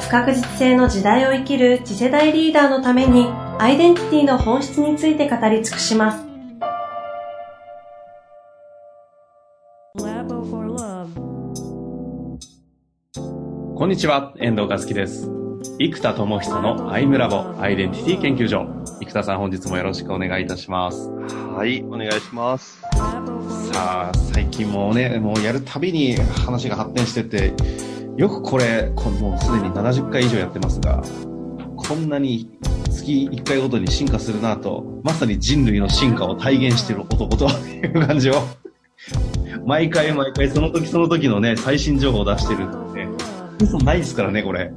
不確実性の時代を生きる次世代リーダーのためにアイデンティティの本質について語り尽くします。こんにちは、遠藤和樹です。生田智久のアイムラボアイデンティティ研究所。生田さん本日もよろしくお願いいたします。はい、お願いします。さあ、最近もね、もうやるたびに話が発展してて、よくこれ、こもうすでに70回以上やってますが、こんなに月1回ごとに進化するなと、まさに人類の進化を体現している男という感じを、毎回毎回その時その時のね、最新情報を出してるんで、嘘ないですからね、これ。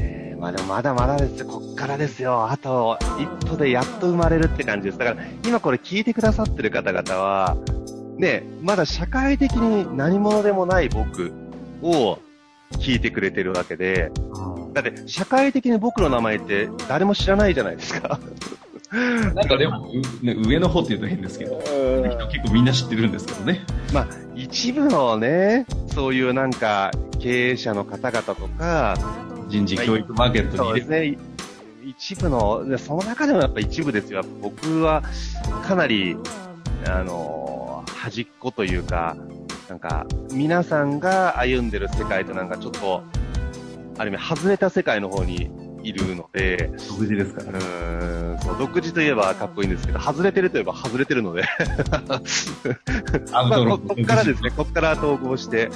えー、まあでもまだまだです。こっからですよ。あと一歩でやっと生まれるって感じです。だから今これ聞いてくださってる方々は、ね、まだ社会的に何者でもない僕を聞いてくれてるわけで、だって社会的に僕の名前って誰も知らないじゃないですか。なんかでも、ね、上の方って言うと変ですけど、結構みんな知ってるんですけどね。まあ、一部のね、そういうなんか、経営者の方々とか、人事教育マーケットにそうですね。一部の、その中でもやっぱ一部ですよ。僕は、かなり、あの、端っこというか、なんか、皆さんが歩んでる世界となんかちょっと、ある意味外れた世界の方にいるので、独自ですからね。うん、そう、独自といえばかっこいいんですけど、外れてるといえば外れてるので まあ、ここっからですね、こっから統合して、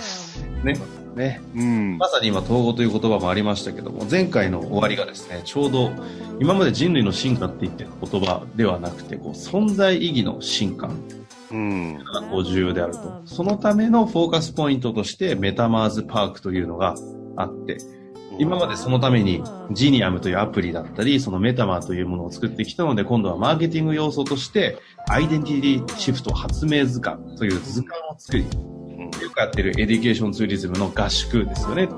ね。ね。うん。まさに今、統合という言葉もありましたけども、前回の終わりがですね、ちょうど、今まで人類の進化って言ってる言葉ではなくて、こう、存在意義の進化。うん、がこう重要であると。そのためのフォーカスポイントとしてメタマーズパークというのがあって、今までそのためにジニアムというアプリだったり、そのメタマーというものを作ってきたので、今度はマーケティング要素として、アイデンティティシフト発明図鑑という図鑑を作り、よくやってるエデュケーションツーリズムの合宿ですよね。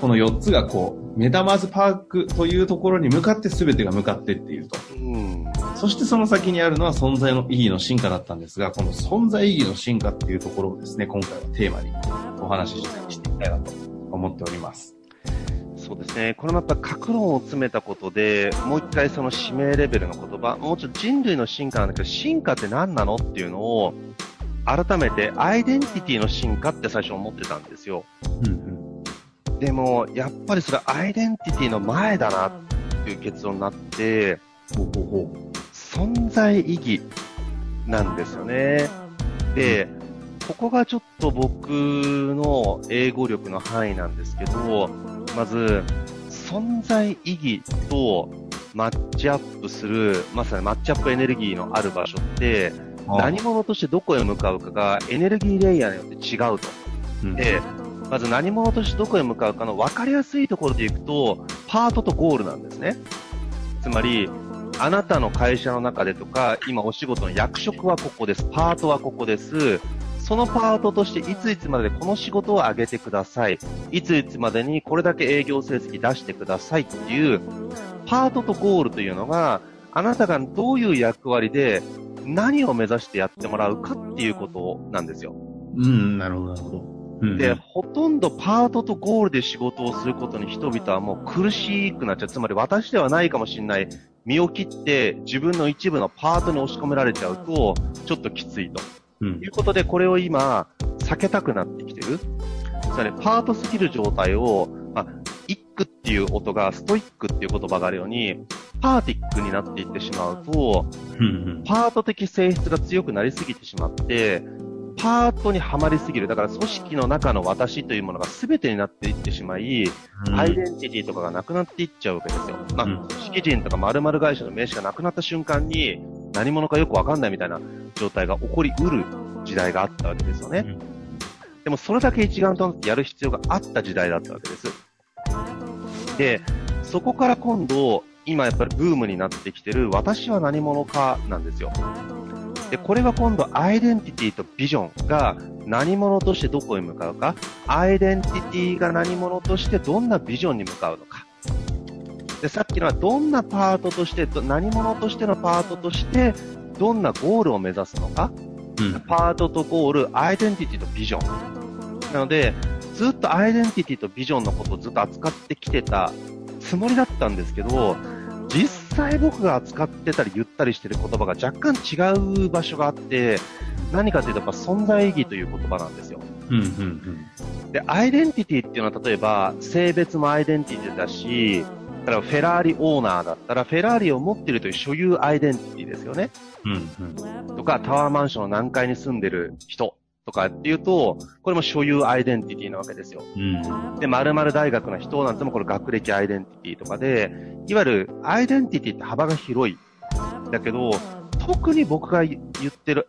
この4つがこう、メタマーズパークというところに向かって全てが向かっていっていると。うんそしてその先にあるのは存在の意義の進化だったんですが、この存在意義の進化っていうところをですね、今回はテーマにお話ししていきたいなと思っております。そうですね。これもやっぱ格論を詰めたことで、もう一回その指名レベルの言葉、もうちょっと人類の進化なんだけど、進化って何なのっていうのを、改めてアイデンティティの進化って最初思ってたんですよ。うんうん、でも、やっぱりそれアイデンティティの前だなっていう結論になって、ほうほうほう存在意義なんですよね。で、ここがちょっと僕の英語力の範囲なんですけど、まず、存在意義とマッチアップする、まさにマッチアップエネルギーのある場所って、何者としてどこへ向かうかがエネルギーレイヤーによって違うと。うん、で、まず何者としてどこへ向かうかの分かりやすいところでいくと、パートとゴールなんですね。つまり、あなたの会社の中でとか、今お仕事の役職はここです。パートはここです。そのパートとしていついつまでこの仕事を上げてください。いついつまでにこれだけ営業成績出してくださいっていう、パートとゴールというのが、あなたがどういう役割で何を目指してやってもらうかっていうことなんですよ。うん、なるほど、なるほど。で、ほとんどパートとゴールで仕事をすることに人々はもう苦しくなっちゃう。つまり私ではないかもしれない身を切って自分の一部のパートに押し込められちゃうと、ちょっときついと。うん、いうことで、これを今、避けたくなってきてる。つまり、パートすぎる状態を、まあ、イックっていう音がストイックっていう言葉があるように、パーティックになっていってしまうと、パート的性質が強くなりすぎてしまって、パートにはまりすぎる。だから組織の中の私というものが全てになっていってしまい、うん、アイデンティティとかがなくなっていっちゃうわけですよ。まあ、組織人とか〇〇会社の名刺がなくなった瞬間に、何者かよくわかんないみたいな状態が起こりうる時代があったわけですよね。うん、でもそれだけ一丸となってやる必要があった時代だったわけです。で、そこから今度、今やっぱりブームになってきてる、私は何者かなんですよ。で、これは今度、アイデンティティとビジョンが何者としてどこへ向かうか、アイデンティティが何者としてどんなビジョンに向かうのか？で、さっきのはどんなパートとして、何者としてのパートとして、どんなゴールを目指すのか？うん、パートとゴール、アイデンティティとビジョン。なので、ずっとアイデンティティとビジョンのことをずっと扱ってきてたつもりだったんですけど、実際僕が扱ってたり言ったりしてる言葉が若干違う場所があって、何かというとやっぱ存在意義という言葉なんですよ。うんうんうん、で、アイデンティティっていうのは例えば性別もアイデンティティだし、だからフェラーリオーナーだったら、フェラーリを持ってるという所有アイデンティティですよね。うんうん、とか、タワーマンションの何階に住んでる人とかっていうと、これも所有アイデンティティなわけですよ。うん、で、〇〇大学の人なんてもこれ学歴アイデンティティとかで、いわゆるアイデンティティって幅が広い。だけど、特に僕が言ってる、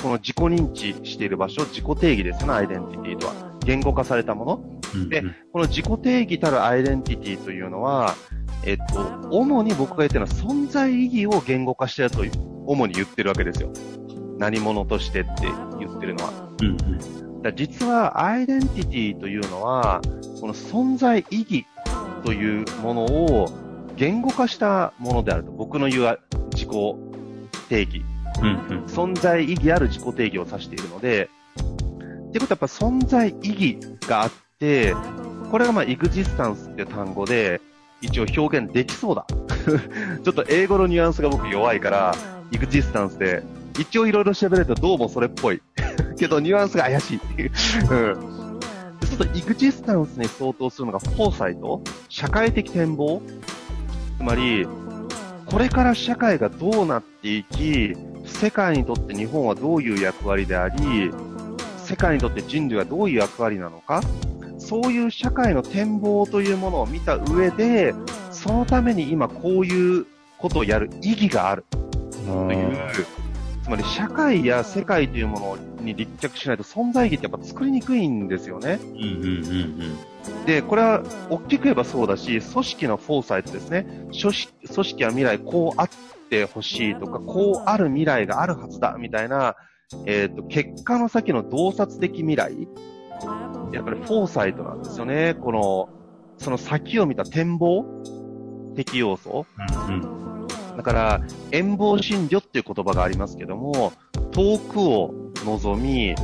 この自己認知している場所、自己定義ですよね、アイデンティティとは。言語化されたもの。うんうん、で、この自己定義たるアイデンティティというのは、えっと、主に僕が言ってるのは存在意義を言語化してると、主に言ってるわけですよ。何者としてって言ってるのは。うんうん、だ実はアイデンティティというのは、この存在意義というものを言語化したものであると。僕の言う自己定義。うんうん、存在意義ある自己定義を指しているので、ってことはやっぱ存在意義があって、これがまあ、エグジスタンスっていう単語で、一応表現できそうだ。ちょっと英語のニュアンスが僕弱いから、エグジスタンスで一応いろいろ調べるとどうもそれっぽい。けどニュアンスが怪しいっていう。うん。ちょっとイグジスタンスに相当するのがフォーサイト社会的展望。つまり、これから社会がどうなっていき、世界にとって日本はどういう役割であり、世界にとって人類はどういう役割なのか、そういう社会の展望というものを見た上で、そのために今こういうことをやる意義がある。という、つまり社会や世界というものに立脚しないと存在意義ってやっぱ作りにくいんですよね。うんうんうんうん、で、これは大きく言えばそうだし、組織のフォーサイトですね。組織組織は未来こうあってほしいとか、こうある未来があるはずだみたいな、えっ、ー、と、結果の先の洞察的未来。やっぱりフォーサイトなんですよね。この、その先を見た展望的要素。うんうんだから、遠望診療っていう言葉がありますけども、遠くを望み、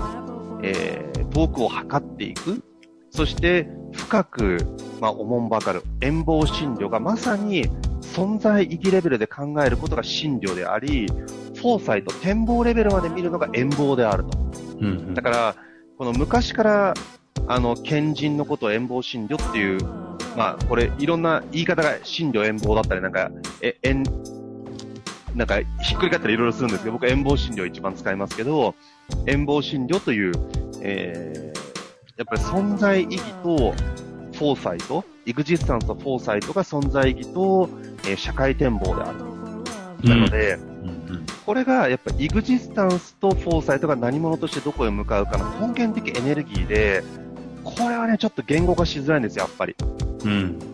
えー、遠くを測っていく。そして、深く、まあ、おもんばかる。遠望診療がまさに存在意義レベルで考えることが診療であり、フォーサイト、展望レベルまで見るのが遠望であると。うん、うん、だから、この昔から、あの、賢人のことを遠望診療っていう、まあ、これ、いろんな言い方が診療遠望だったり、なんか、え、遠、なんか、ひっくり返ったらいろいろするんですけど、僕は遠望診療一番使いますけど、遠望診療という、えー、やっぱり存在意義と、フォーサイト、エグジスタンスとフォーサイトが存在意義と、えー、社会展望である。なので、これがやっぱエグジスタンスとフォーサイトが何者としてどこへ向かうかの根源的エネルギーで、これはね、ちょっと言語化しづらいんですよ、やっぱり。うん。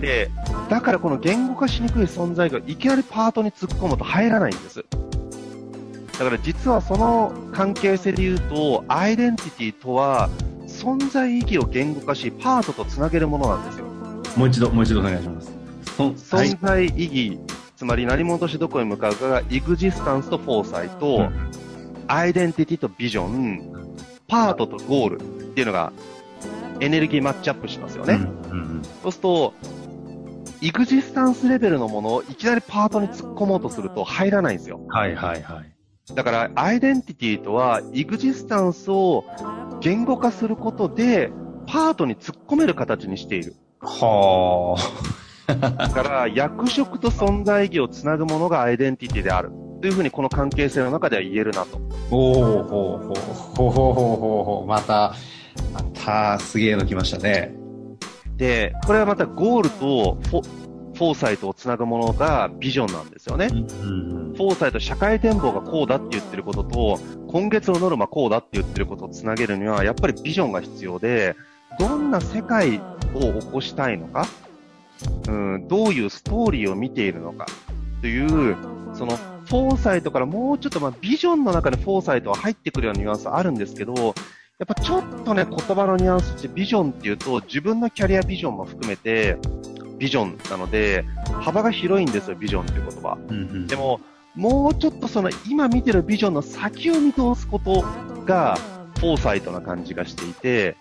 で、だからこの言語化しにくい存在がいきなりパートに突っ込むと入らないんです。だから実はその関係性で言うと、アイデンティティとは存在意義を言語化し、パートとつなげるものなんですよ。もう一度、もう一度お願いします。存在意義、つまり何者としてどこへ向かうかが、エグジスタンスとフォーサイト、うん、アイデンティティとビジョン、パートとゴールっていうのがエネルギーマッチアップしますよね。うんうんうん、そうすると、エグジスタンスレベルのものをいきなりパートに突っ込もうとすると入らないんですよ。はいはいはい。だから、アイデンティティとは、エグジスタンスを言語化することで、パートに突っ込める形にしている。はあ。だから、役職と存在意義をつなぐものがアイデンティティである。というふうにこの関係性の中では言えるなと。おおほうほうほうほうほうほうまた、またすげえの来ましたね。で、これはまたゴールとフォフォーサイトをつなぐものがビジョンなんですよね。うんうん、フォーサイト、社会展望がこうだって言ってることと、今月のノルマこうだって言ってることをつなげるには、やっぱりビジョンが必要で、どんな世界を起こしたいのか、うん、どういうストーリーを見ているのか、という、その、フォーサイトからもうちょっと、まあ、ビジョンの中でフォーサイトは入ってくるようなニュアンスあるんですけど、やっぱちょっとね、言葉のニュアンスってビジョンっていうと、自分のキャリアビジョンも含めて、ビジョンなので、幅が広いんですよ、ビジョンっていう言葉。うんうん、でも、もうちょっとその今見てるビジョンの先を見通すことが、フォーサイトな感じがしていて、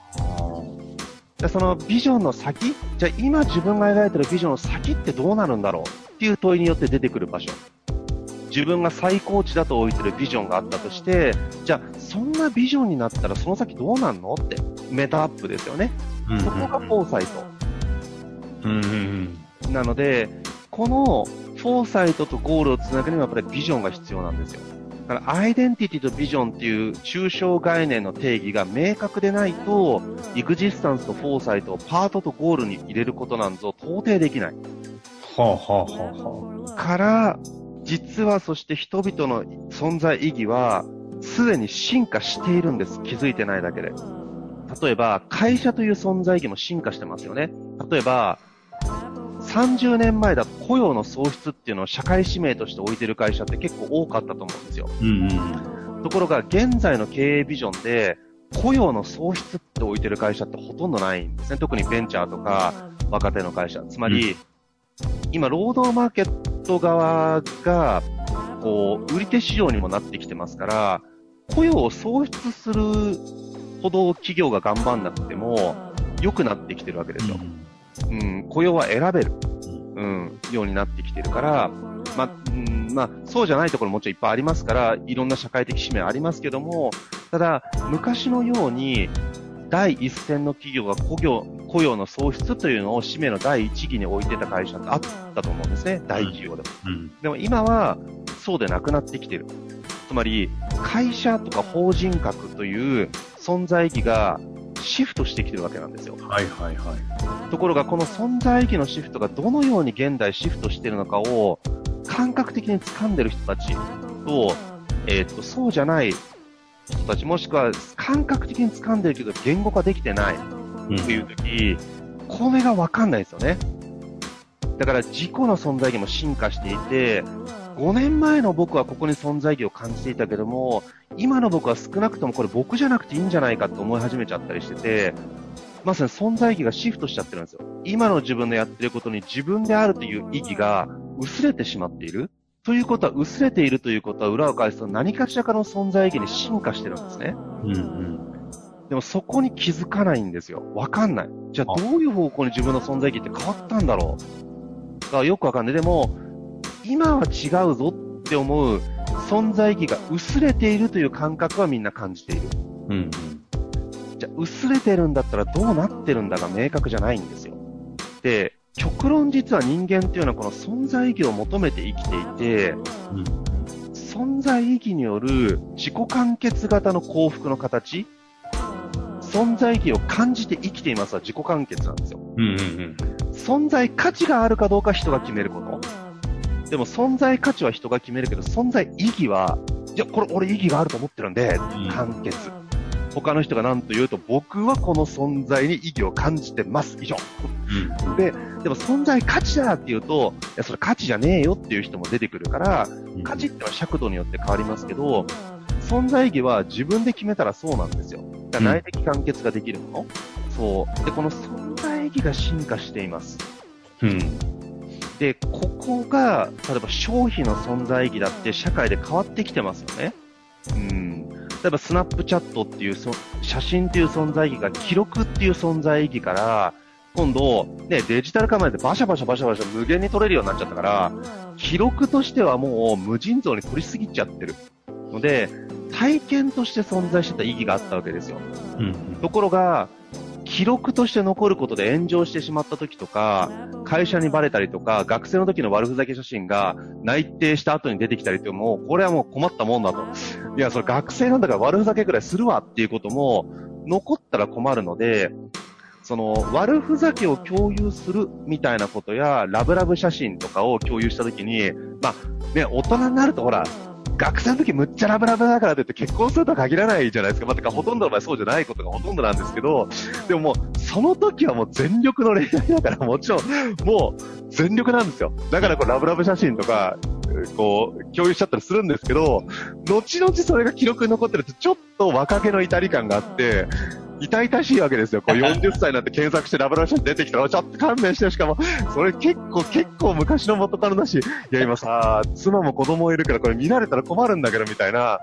でそのビジョンの先？じゃあ今自分が描いてるビジョンの先ってどうなるんだろう？っていう問いによって出てくる場所。自分が最高値だと置いてるビジョンがあったとして、じゃあそんなビジョンになったらその先どうなんのってメタアップですよね。うんうんうん、そこがフォーサイト。うんうんうん、なので、このフォーサイトとゴールをつなぐにはやっぱりビジョンが必要なんですよ。だからアイデンティティとビジョンっていう抽象概念の定義が明確でないと、エグジスタンスとフォーサイトをパートとゴールに入れることなんぞ到底できない。はあはあはあはあ。から、実はそして人々の存在意義は、すでに進化しているんです。気づいてないだけで。例えば、会社という存在意義も進化してますよね。例えば、30年前だと雇用の創出っていうのを社会使命として置いてる会社って結構多かったと思うんですよ。うんうん、ところが現在の経営ビジョンで雇用の創出って置いてる会社ってほとんどないんですね。特にベンチャーとか若手の会社。つまり、うん、今、労働マーケット側が、こう、売り手市場にもなってきてますから、雇用を創出するほど企業が頑張んなくても良くなってきてるわけですよ。うん。うん、雇用は選べる、うん、ようになってきてるから、まうん、まあ、そうじゃないところももちろんいっぱいありますから、いろんな社会的使命ありますけども、ただ、昔のように、第一線の企業が雇用雇用の創出というのを使命の第一義に置いてた会社ってあったと思うんですね、大企業でも。うん、でも今は、そうでなくなってきてる。つまり、会社とか法人格という存在意義がシフトしてきてるわけなんですよ。はいはいはい。ところが、この存在意義のシフトがどのように現代シフトしてるのかを感覚的に掴んでる人たちと、えっ、ー、と、そうじゃない人たち、もしくは感覚的に掴んでるけど言語化できてないっていう時、うん、これがわかんないですよね。だから自己の存在意義も進化していて、5年前の僕はここに存在意義を感じていたけども、今の僕は少なくともこれ僕じゃなくていいんじゃないかって思い始めちゃったりしてて、まさに存在意義がシフトしちゃってるんですよ。今の自分のやってることに自分であるという意義が薄れてしまっている。ということは、薄れているということは裏を返すと何かしらかの存在意義に進化してるんですね。うんうん。でもそこに気づかないんですよ。わかんない。じゃあどういう方向に自分の存在意義って変わったんだろうがよくわかんない。でも、今は違うぞって思う存在意義が薄れているという感覚はみんな感じている。うん、じゃあ、薄れてるんだったらどうなってるんだが明確じゃないんですよ。で、極論実は人間っていうのはこの存在意義を求めて生きていて、うん、存在意義による自己完結型の幸福の形、存在意義を感じて生きていますは自己完結なんですよ。うんうんうん、存在価値があるかどうか人が決めること。でも存在価値は人が決めるけど、存在意義は、いや、これ俺意義があると思ってるんで、完結。他の人が何と言うと、僕はこの存在に意義を感じてます。以上。うん、で、でも存在価値だって言うと、いや、それ価値じゃねえよっていう人も出てくるから、価値ってのは尺度によって変わりますけど、存在意義は自分で決めたらそうなんですよ。だ内的完結ができるもの？そう。で、この存在意義が進化しています。うん。で、ここが、例えば消費の存在意義だって社会で変わってきてますよね。うん。例えばスナップチャットっていうそ、写真っていう存在意義が記録っていう存在意義から、今度、ね、デジタルカメラでバシャバシャバシャバシャ無限に撮れるようになっちゃったから、記録としてはもう無尽蔵に撮りすぎちゃってる。ので、体験として存在してた意義があったわけですよ。うん、ところが、記録として残ることで炎上してしまった時とか、会社にバレたりとか、学生の時の悪ふざけ写真が内定した後に出てきたりってもう、これはもう困ったもんだと。いや、それ学生なんだから悪ふざけくらいするわっていうことも、残ったら困るので、その、悪ふざけを共有するみたいなことや、ラブラブ写真とかを共有したときに、まあ、ね、大人になるとほら、学生の時むっちゃラブラブだからといって結婚するとは限らないじゃないですか。まあ、てかほとんどの場合そうじゃないことがほとんどなんですけど、でももう、その時はもう全力の恋愛だから、もちろん、もう全力なんですよ。だからこうラブラブ写真とか、こう、共有しちゃったりするんですけど、後々それが記録に残ってると、ちょっと若気の至り感があって、痛々しいわけですよ。こう 40歳になって検索してラブラブ写真出てきたら、ちょっと勘弁して、しかも、それ結構、結構昔の元カノだし、いや今さ、妻も子供いるからこれ見られたら困るんだけど、みたいな。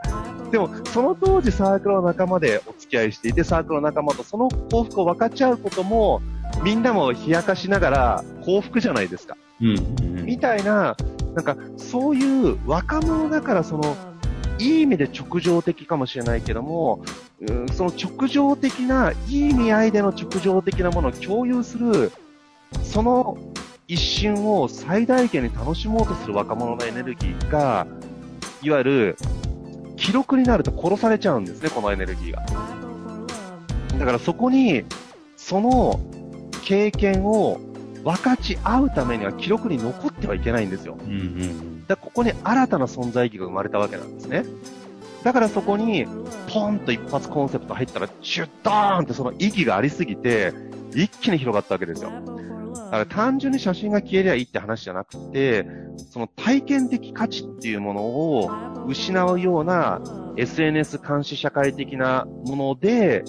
でも、その当時サークルの仲間でお付き合いしていて、サークルの仲間とその幸福を分かち合うことも、みんなも冷やかしながら幸福じゃないですか。うん、みたいな、なんか、そういう若者だからその、いい意味で直情的かもしれないけども、うん、その直情的な、いい意味合いでの直情的なものを共有する、その一瞬を最大限に楽しもうとする若者のエネルギーが、いわゆる、記録になると殺されちゃうんですね、このエネルギーが。だからそこに、その経験を分かち合うためには記録に残ってはいけないんですよ。うんうん、だここに新たな存在意義が生まれたわけなんですね。だからそこに、ポンと一発コンセプト入ったら、シュッドーンってその意義がありすぎて、一気に広がったわけですよ。だから単純に写真が消えりゃいいって話じゃなくて、その体験的価値っていうものを失うような SNS 監視社会的なもので、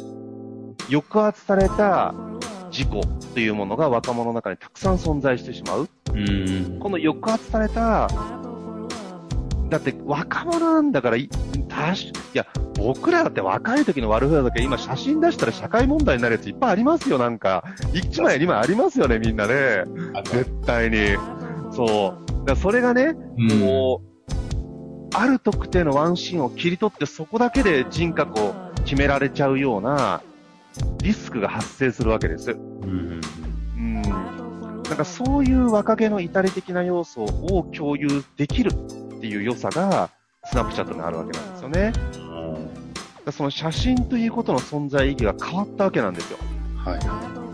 抑圧された事故というものが若者の中にたくさん存在してしまう。うんこの抑圧された、だって若者なんだから、いや、僕らだって若い時の悪風だけ今写真出したら社会問題になるやついっぱいありますよ、なんか。1枚2枚ありますよね、みんなね。絶対に。そう。だそれがね、うん、もう、ある特定のワンシーンを切り取ってそこだけで人格を決められちゃうような、リスクが発生するわけです。うん、うん、なんかそういう若気の至り的な要素を共有できるっていう良さが、スナップチャットにあるわけなんですよね。うん、その写真ということの存在意義が変わったわけなんですよ。はい、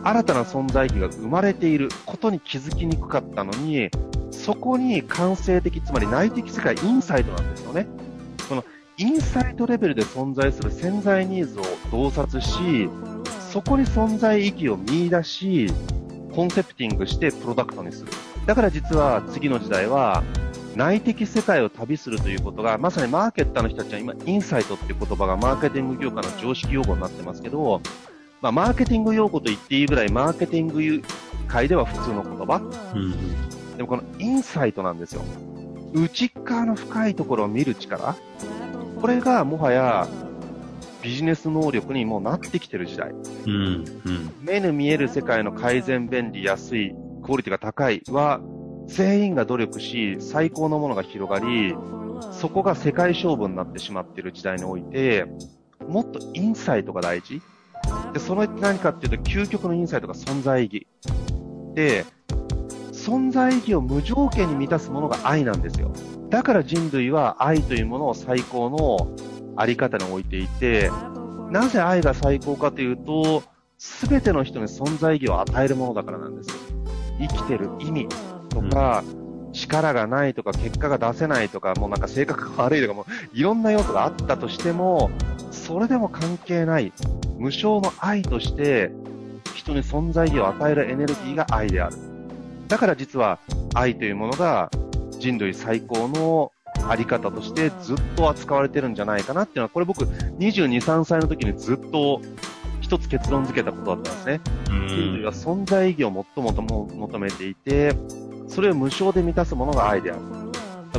新たな存在意義が生まれていることに気づきにくかったのに、そこに感性的、つまり内的世界、インサイトなんですよね。そのインサイトレベルで存在する潜在ニーズを洞察し、そこに存在意義を見出し、コンセプティングしてプロダクトにする。だから実は次の時代は、内的世界を旅するということが、まさにマーケッターの人たちは今、インサイトっていう言葉がマーケティング業界の常識用語になってますけど、まあ、マーケティング用語と言っていいぐらい、マーケティング界では普通の言葉。うん、でもこのインサイトなんですよ。内側の深いところを見る力。これがもはやビジネス能力にもなってきてる時代。うんうん、目に見える世界の改善、便利、安い、クオリティが高いは、全員が努力し、最高のものが広がり、そこが世界勝負になってしまっている時代において、もっとインサイトが大事。で、その何かっていうと、究極のインサイトが存在意義。で、存在意義を無条件に満たすものが愛なんですよ。だから人類は愛というものを最高のあり方に置いていて、なぜ愛が最高かというと、すべての人に存在意義を与えるものだからなんです。生きてる意味とか、うん、力がないとか、結果が出せないとか、もうなんか性格が悪いとか、もういろんな要素があったとしても、それでも関係ない、無償の愛として、人に存在意義を与えるエネルギーが愛である。だから実は愛というものが人類最高のあり方としてずっと扱われてるんじゃないかなっていうのは、これ僕、22、3歳の時にずっと一つ結論付けたことだったんですね。人類は存在意義を最も求めていて、それを無償で満たすものが愛である。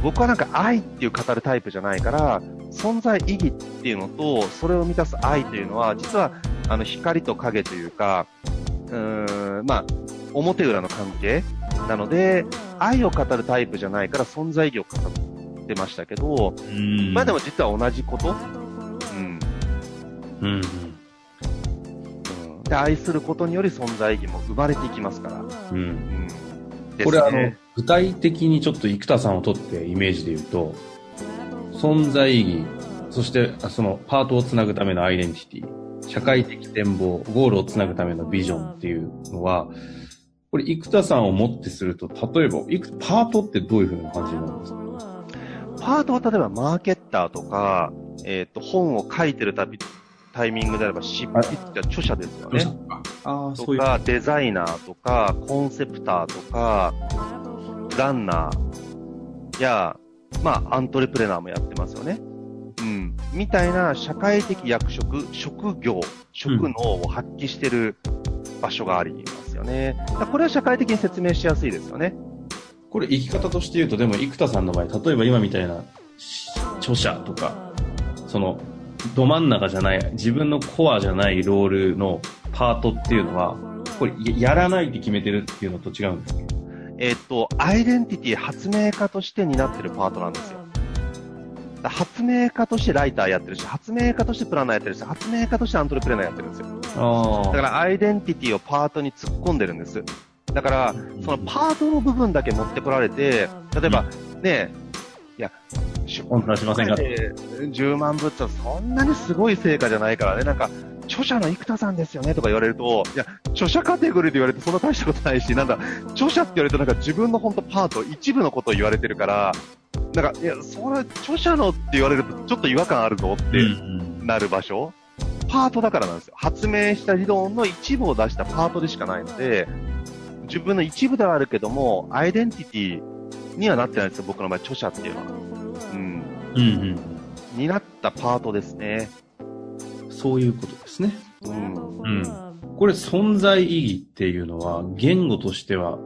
僕はなんか愛っていう語るタイプじゃないから、存在意義っていうのと、それを満たす愛というのは、実は、あの、光と影というか、うーん、まあ、表裏の関係なので、愛を語るタイプじゃないから存在意義を語ってましたけど、まあでも実は同じこと。うん。うん。で、愛することにより存在意義も生まれていきますから。うん。うん、ね、これあの、具体的にちょっと生田さんをとってイメージで言うと、存在意義、そしてそのパートをつなぐためのアイデンティティ、社会的展望、ゴールをつなぐためのビジョンっていうのは、これ、生田さんをもってすると、例えば、パートってどういうふうな感じになるんですか？パートは例えばマーケッターとか、えっ、ー、と、本を書いてるたび、タイミングであれば執筆者、著者ですよね。あとか、デザイナーとか、コンセプターとか、ランナーや、まあ、アントレプレナーもやってますよね。うん。みたいな社会的役職、職業、職能を発揮してる場所がありますよね。これは社会的に説明しやすいですよね。これ生き方として言うと、でも生田さんの場合、例えば今みたいな著者とか、その、ど真ん中じゃない、自分のコアじゃないロールのパートっていうのは、これ、やらないって決めてるっていうのと違うんですかえっ、と、アイデンティティ発明家として担ってるパートなんですよ。発明家としてライターやってるし、発明家としてプランナーやってるし、発明家としてアントレプレナーやってるんですよ。だからアイデンティティをパートに突っ込んでるんです。だから、そのパートの部分だけ持ってこられて、例えば、ね、いや、本当はしませんか10万部ってそんなにすごい成果じゃないからね、なんか、著者の生田さんですよねとか言われると、いや、著者カテゴリーで言われてそんな大したことないし、なんだ、著者って言われるとなんか自分の本当パート、一部のことを言われてるから、なんか、いや、それ、著者のって言われるとちょっと違和感あるぞってなる場所、うんうん、パートだからなんですよ。発明した理論の一部を出したパートでしかないので、自分の一部ではあるけども、アイデンティティにはなってないんですよ、僕の場合、著者っていうのは。うん。うんうん。になったパートですね。そういうことですね。うん。うん。これ、存在意義っていうのは、言語としては、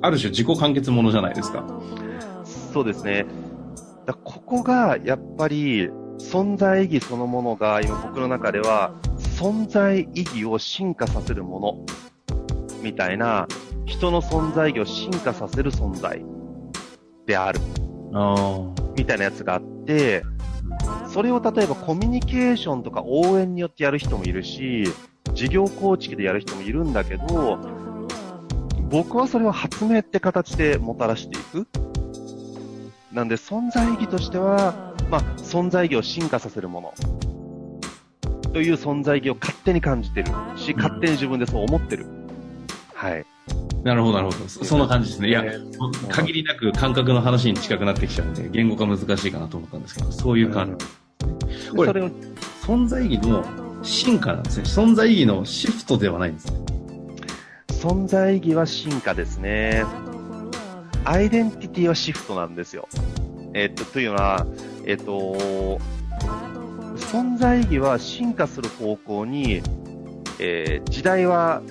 ある種自己完結ものじゃないですか。そうですね。だここが、やっぱり、存在意義そのものが、今僕の中では、存在意義を進化させるもの、みたいな、人の存在意義を進化させる存在である。みたいなやつがあって、それを例えばコミュニケーションとか応援によってやる人もいるし、事業構築でやる人もいるんだけど、僕はそれを発明って形でもたらしていく。なんで存在意義としては、まあ、存在意義を進化させるもの。という存在意義を勝手に感じてるし、勝手に自分でそう思ってる。はい。なるほど、なるほど。そんな感じですね。いや、限りなく感覚の話に近くなってきちゃうんで、言語化難しいかなと思ったんですけど、そういう感じ。それを存在意義の進化なんですね。存在意義のシフトではないんですね。存在意義は進化ですね。アイデンティティはシフトなんですよ。えー、っと、というのは、えー、っと、存在意義は進化する方向に、えー、時代は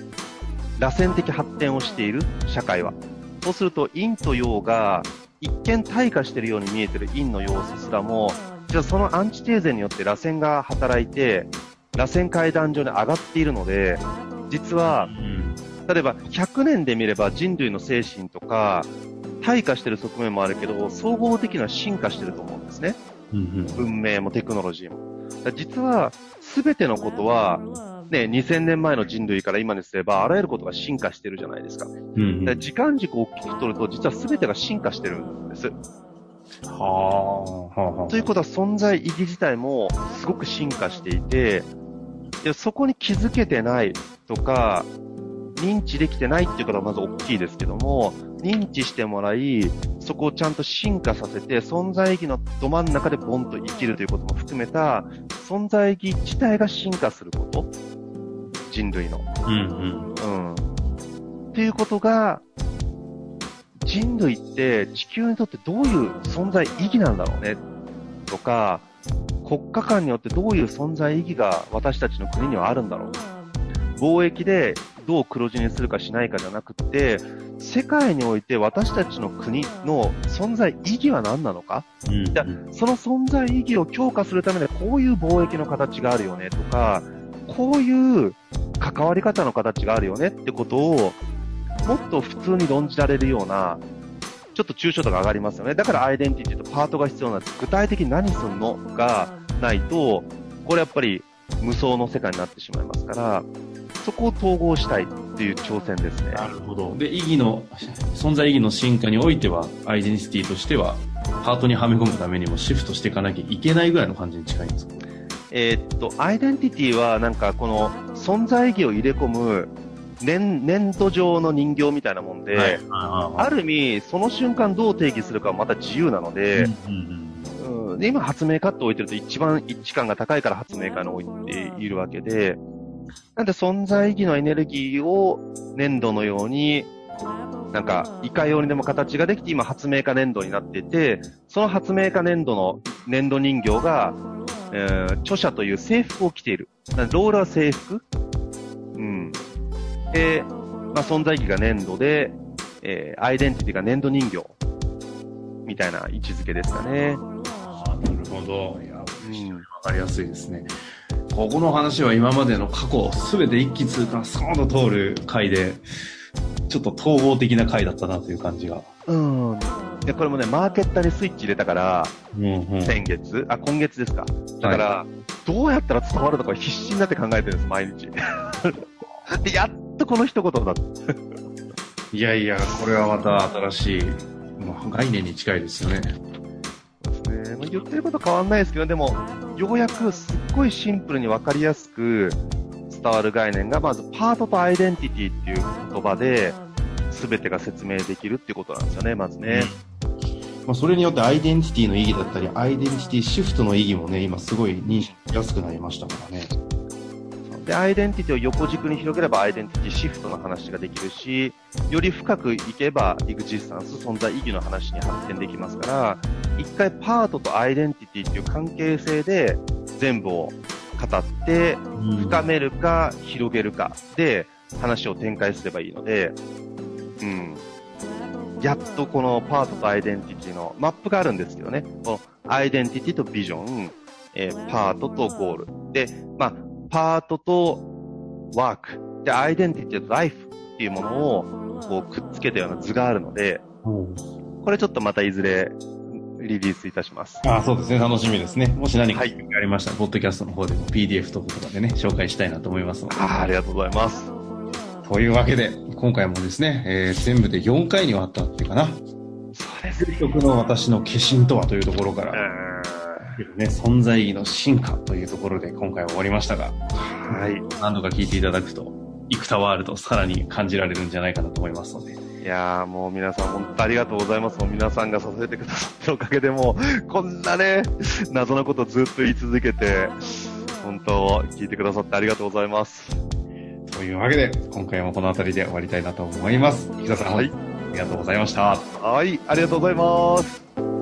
螺旋的発展をしている社会は。そうすると、陰と陽が一見退化しているように見えている陰の様子すらも、じゃあそのアンチテーゼによって螺旋が働いて、螺旋階段上に上がっているので、実は、例えば100年で見れば人類の精神とか、退化している側面もあるけど、総合的には進化していると思うんですね。文明もテクノロジーも。実は、すべてのことは、ね、2000年前の人類から今にすれば、あらゆることが進化してるじゃないですか。うん時間軸を大きく取ると、実は全てが進化してるんです。はあ、ということは存在意義自体もすごく進化していて、でそこに気づけてないとか、認知できてないっていうことはまず大きいですけども、認知してもらい、そこをちゃんと進化させて、存在意義のど真ん中でボンと生きるということも含めた、存在意義自体が進化すること。人類の。うん、うん。うん。っていうことが、人類って地球にとってどういう存在意義なんだろうね？とか、国家間によってどういう存在意義が私たちの国にはあるんだろう？貿易でどう黒字にするかしないかじゃなくて、世界において私たちの国の存在意義は何なのか、うん、じゃその存在意義を強化するためにはこういう貿易の形があるよねとか、こういう関わり方の形があるよねってことをもっと普通に論じられるような、ちょっと抽象度が上がりますよね。だからアイデンティティとパートが必要なんです。具体的に何するのがないと、これやっぱり無双の世界になってしまいますから、そこを統合したいっていう挑戦ですね。なるほど。で、意義の、存在意義の進化においては、アイデンティティとしては、パートにはめ込むためにもシフトしていかなきゃいけないぐらいの感じに近いんですか？えー、っと、アイデンティティはなんかこの存在意義を入れ込む粘粘土状の人形みたいなもんで、はい、ある意味、その瞬間どう定義するかはまた自由なので、うんうんうん、で、今発明家って置いてると一番一致感が高いから発明家に置いているわけで、なんで存在意義のエネルギーを粘土のように、なんか、いかようにでも形ができて、今発明家粘土になっていて、その発明家粘土の粘土人形が、えー、著者という制服を着ている。ロールは制服うん。で、まあ、存在意義が粘土で、えー、アイデンティティが粘土人形。みたいな位置づけですかね。ああ、なるほど。いや、非常にわかりやすいですね。ここの話は今までの過去、すべて一気通過、スコーンと通る回で、ちょっと統合的な回だったなという感じが。うん。で、これもね、マーケッターにスイッチ入れたから、うんうん、先月、あ、今月ですか。だから、はい、どうやったら伝わるのか必死になって考えてるんです、毎日。で、やっとこの一言だいやいや、これはまた新しい、まあ、概念に近いですよね。そうですね。まあ、言ってること変わんないですけど、でも、ようやくすっごいシンプルにわかりやすく伝わる概念が、まずパートとアイデンティティっていう言葉で、全てが説明できるっていうことなんですよね、まずね。まあ、それによってアイデンティティの意義だったり、アイデンティティシフトの意義もね、今すごい認識しやすくなりましたからね。で、アイデンティティを横軸に広げればアイデンティティシフトの話ができるし、より深くいけばエグジスタンス、存在意義の話に発展できますから、一回パートとアイデンティティっていう関係性で全部を語って、深めるか広げるかで話を展開すればいいので、うん。やっとこのパートとアイデンティティのマップがあるんですけどね。このアイデンティティとビジョン、えー、パートとゴール。で、まあ、パートとワーク。で、アイデンティティとライフっていうものをこうくっつけたような図があるので、これちょっとまたいずれリリースいたします。あそうですね。楽しみですね。もし何かありましたら、はい、ポッドキャストの方でも PDF とかでね、紹介したいなと思いますので。あありがとうございます。というわけで、今回もですね、えー、全部で4回にわったっていうかな。そうですね。曲の私の化身とはというところから、ね、存在意義の進化というところで今回は終わりましたが、はい。何度か聞いていただくと、生田ワールドさらに感じられるんじゃないかなと思いますので。いやーもう皆さん本当ありがとうございます。皆さんが支えてくださってるおかげでもう、こんなね、謎のことずっと言い続けて、本当聞いてくださってありがとうございます。というわけで、今回もこの辺りで終わりたいなと思います。木田さん、はい、ありがとうございました。はい、ありがとうございます。